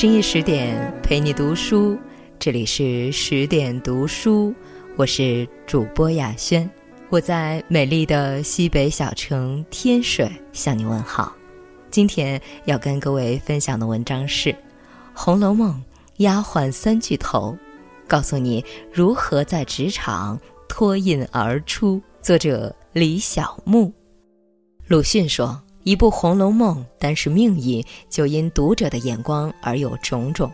深夜十点陪你读书，这里是十点读书，我是主播雅轩，我在美丽的西北小城天水向你问好。今天要跟各位分享的文章是《红楼梦》丫鬟三巨头，告诉你如何在职场脱颖而出。作者李小牧。鲁迅说。一部《红楼梦》，单是命意，就因读者的眼光而有种种。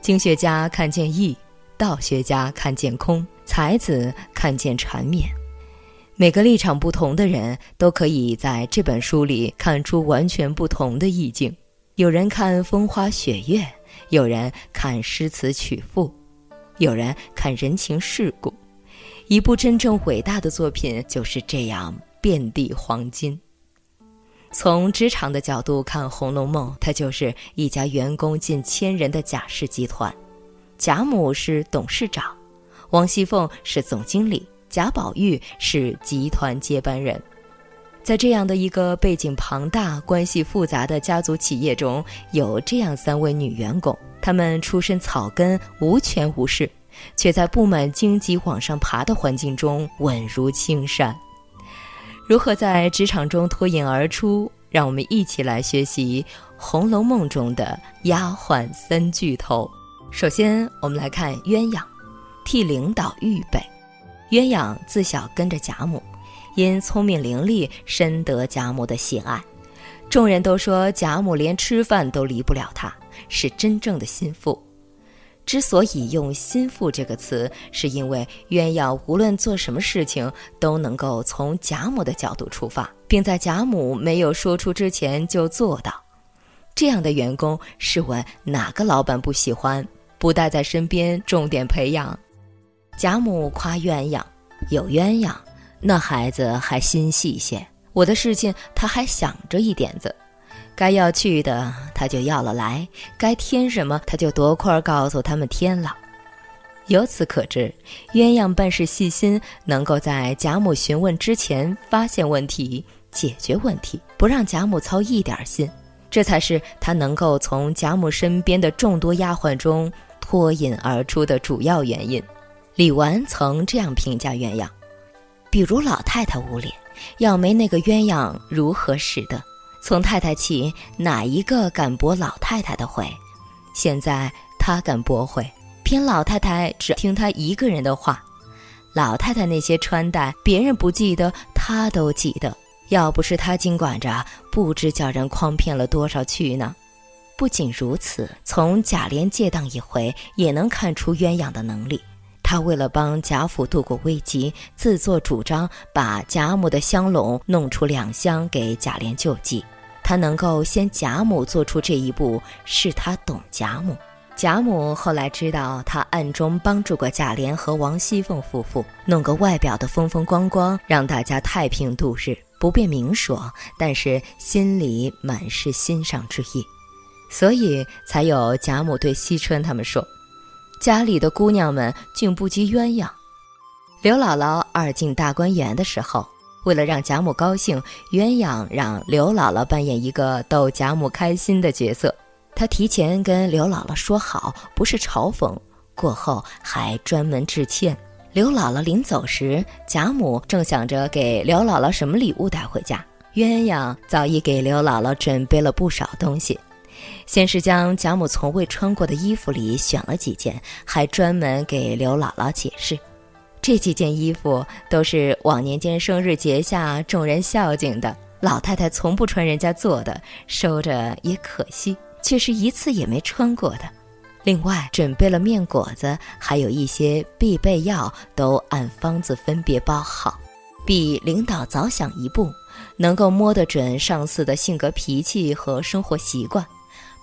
经学家看见义，道学家看见空，才子看见缠绵。每个立场不同的人，都可以在这本书里看出完全不同的意境。有人看风花雪月，有人看诗词曲赋，有人看人情世故。一部真正伟大的作品就是这样遍地黄金。从职场的角度看，《红楼梦》它就是一家员工近千人的贾氏集团，贾母是董事长，王熙凤是总经理，贾宝玉是集团接班人。在这样的一个背景庞大、关系复杂的家族企业中，有这样三位女员工，她们出身草根，无权无势，却在布满荆棘往上爬的环境中稳如青山。如何在职场中脱颖而出？让我们一起来学习《红楼梦》中的丫鬟三巨头。首先，我们来看鸳鸯，替领导预备。鸳鸯自小跟着贾母，因聪明伶俐，深得贾母的喜爱。众人都说贾母连吃饭都离不了她，是真正的心腹。之所以用“心腹”这个词，是因为鸳鸯无论做什么事情都能够从贾母的角度出发，并在贾母没有说出之前就做到。这样的员工，试问哪个老板不喜欢？不带在身边重点培养。贾母夸鸳鸯有鸳鸯，那孩子还心细些。我的事情他还想着一点子。该要去的，他就要了来；该添什么，他就夺块告诉他们添了。由此可知，鸳鸯办事细心，能够在贾母询问之前发现问题、解决问题，不让贾母操一点心。这才是他能够从贾母身边的众多丫鬟中脱颖而出的主要原因。李纨曾这样评价鸳鸯：“比如老太太屋里，要没那个鸳鸯，如何使得？”从太太起，哪一个敢驳老太太的回？现在他敢驳回，偏老太太只听他一个人的话。老太太那些穿戴，别人不记得，他都记得。要不是他经管着，不知叫人诓骗了多少去呢。不仅如此，从贾琏借当一回，也能看出鸳鸯的能力。他为了帮贾府度过危机，自作主张把贾母的香笼弄出两箱给贾琏救济。他能够先贾母做出这一步，是他懂贾母。贾母后来知道他暗中帮助过贾琏和王熙凤夫妇，弄个外表的风风光光，让大家太平度日，不便明说，但是心里满是欣赏之意，所以才有贾母对惜春他们说。家里的姑娘们竟不及鸳鸯。刘姥姥二进大观园的时候，为了让贾母高兴，鸳鸯让刘姥姥扮演一个逗贾母开心的角色。她提前跟刘姥姥说好，不是嘲讽，过后还专门致歉。刘姥姥临走时，贾母正想着给刘姥姥什么礼物带回家，鸳鸯早已给刘姥姥准备了不少东西。先是将贾母从未穿过的衣服里选了几件，还专门给刘姥姥解释，这几件衣服都是往年间生日节下众人孝敬的，老太太从不穿人家做的，收着也可惜，却是一次也没穿过的。另外准备了面果子，还有一些必备药，都按方子分别包好，比领导早想一步，能够摸得准上司的性格脾气和生活习惯。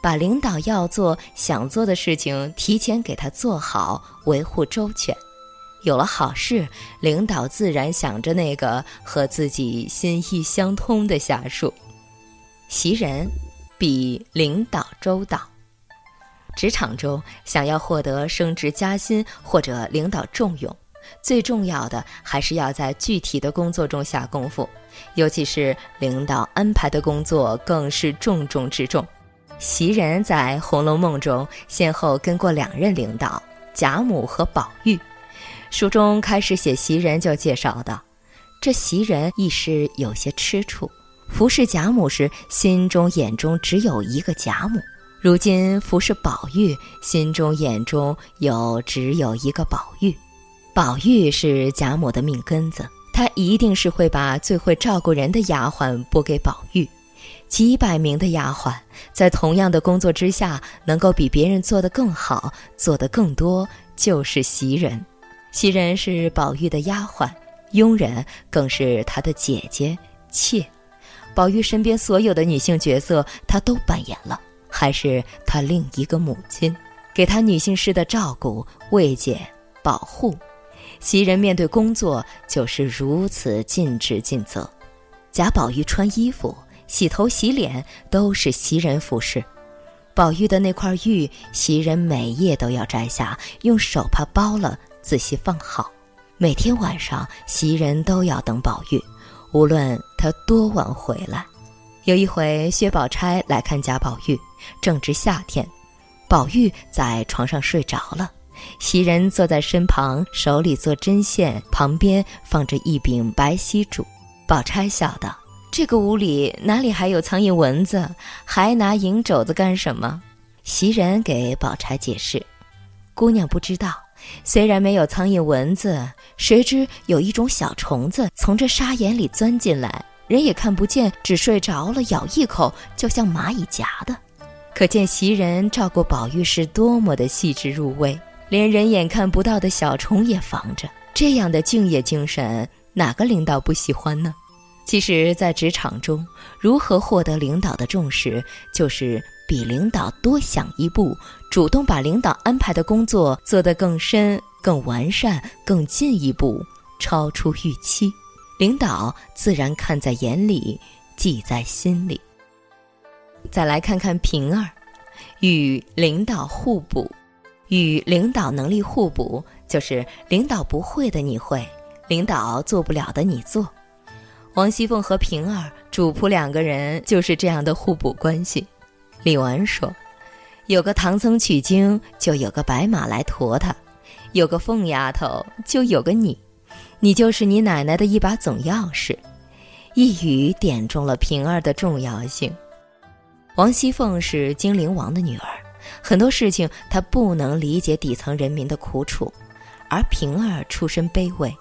把领导要做、想做的事情提前给他做好，维护周全。有了好事，领导自然想着那个和自己心意相通的下属。袭人比领导周到。职场中想要获得升职加薪或者领导重用，最重要的还是要在具体的工作中下功夫，尤其是领导安排的工作更是重中之重。袭人在《红楼梦》中先后跟过两任领导贾母和宝玉。书中开始写袭人就介绍道：这袭人一时有些吃醋，服侍贾母时心中眼中只有一个贾母；如今服侍宝玉，心中眼中有只有一个宝玉。宝玉是贾母的命根子，她一定是会把最会照顾人的丫鬟拨给宝玉。几百名的丫鬟，在同样的工作之下，能够比别人做得更好、做得更多，就是袭人。袭人是宝玉的丫鬟，佣人更是他的姐姐、妾。宝玉身边所有的女性角色，她都扮演了，还是他另一个母亲，给他女性式的照顾、慰藉、保护。袭人面对工作就是如此尽职尽责。贾宝玉穿衣服。洗头洗脸都是袭人服侍，宝玉的那块玉，袭人每夜都要摘下，用手帕包了，仔细放好。每天晚上，袭人都要等宝玉，无论他多晚回来。有一回，薛宝钗来看贾宝玉，正值夏天，宝玉在床上睡着了，袭人坐在身旁，手里做针线，旁边放着一柄白锡烛。宝钗笑道。这个屋里哪里还有苍蝇蚊子？还拿银肘子干什么？袭人给宝钗解释：“姑娘不知道，虽然没有苍蝇蚊子，谁知有一种小虫子从这沙眼里钻进来，人也看不见，只睡着了，咬一口就像蚂蚁夹的。可见袭人照顾宝玉是多么的细致入微，连人眼看不到的小虫也防着。这样的敬业精神，哪个领导不喜欢呢？”其实，在职场中，如何获得领导的重视，就是比领导多想一步，主动把领导安排的工作做得更深、更完善、更进一步，超出预期，领导自然看在眼里，记在心里。再来看看平儿，与领导互补，与领导能力互补，就是领导不会的你会，领导做不了的你做。王熙凤和平儿主仆两个人就是这样的互补关系。李纨说：“有个唐僧取经，就有个白马来驮他；有个凤丫头，就有个你。你就是你奶奶的一把总钥匙。”一语点中了平儿的重要性。王熙凤是精灵王的女儿，很多事情她不能理解底层人民的苦楚，而平儿出身卑微。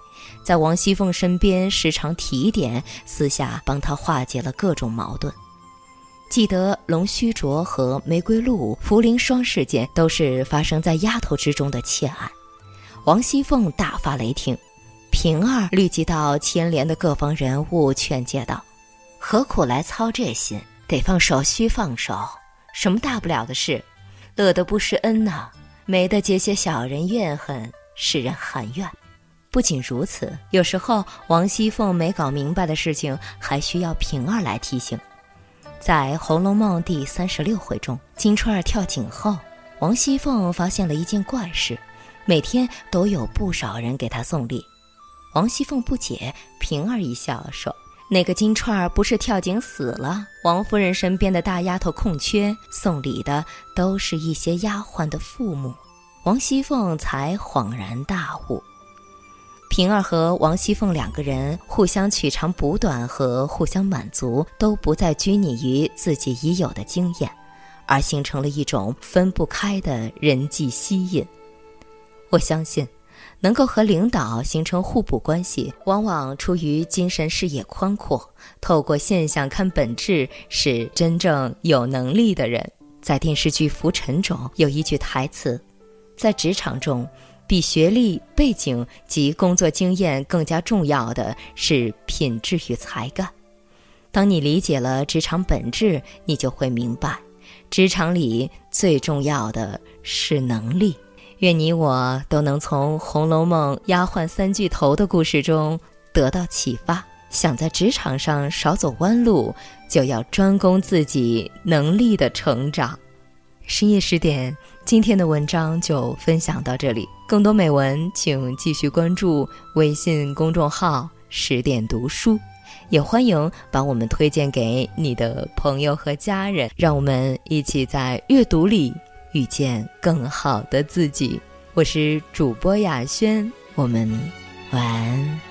在王熙凤身边时常提点，私下帮她化解了各种矛盾。记得龙须镯和玫瑰露、茯苓霜事件都是发生在丫头之中的窃案，王熙凤大发雷霆，平儿虑及到牵连的各方人物，劝诫道：“何苦来操这心？得放手，须放手，什么大不了的事？乐得不施恩呐，没得结些小人怨恨，使人含怨。”不仅如此，有时候王熙凤没搞明白的事情，还需要平儿来提醒。在《红楼梦》第三十六回中，金钏儿跳井后，王熙凤发现了一件怪事：每天都有不少人给她送礼。王熙凤不解，平儿一笑说：“那个金钏儿不是跳井死了？王夫人身边的大丫头空缺，送礼的都是一些丫鬟的父母。”王熙凤才恍然大悟。平儿和王熙凤两个人互相取长补短和互相满足，都不再拘泥于自己已有的经验，而形成了一种分不开的人际吸引。我相信，能够和领导形成互补关系，往往出于精神视野宽阔，透过现象看本质，是真正有能力的人。在电视剧《浮沉》中有一句台词：“在职场中。”比学历、背景及工作经验更加重要的是品质与才干。当你理解了职场本质，你就会明白，职场里最重要的是能力。愿你我都能从《红楼梦》丫鬟三巨头的故事中得到启发，想在职场上少走弯路，就要专攻自己能力的成长。深夜十点，今天的文章就分享到这里。更多美文，请继续关注微信公众号“十点读书”，也欢迎把我们推荐给你的朋友和家人，让我们一起在阅读里遇见更好的自己。我是主播雅轩，我们晚安。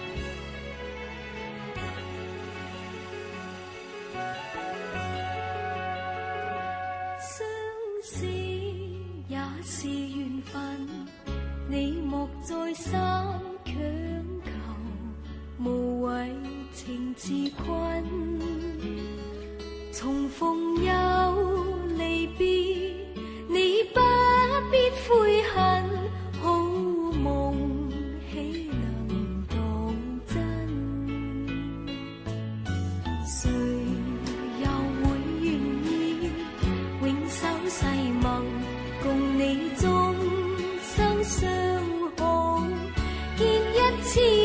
自困重逢又离别，你不必悔恨。好梦岂能当真？谁又会愿意永守誓盟，共你终生相看？见一次。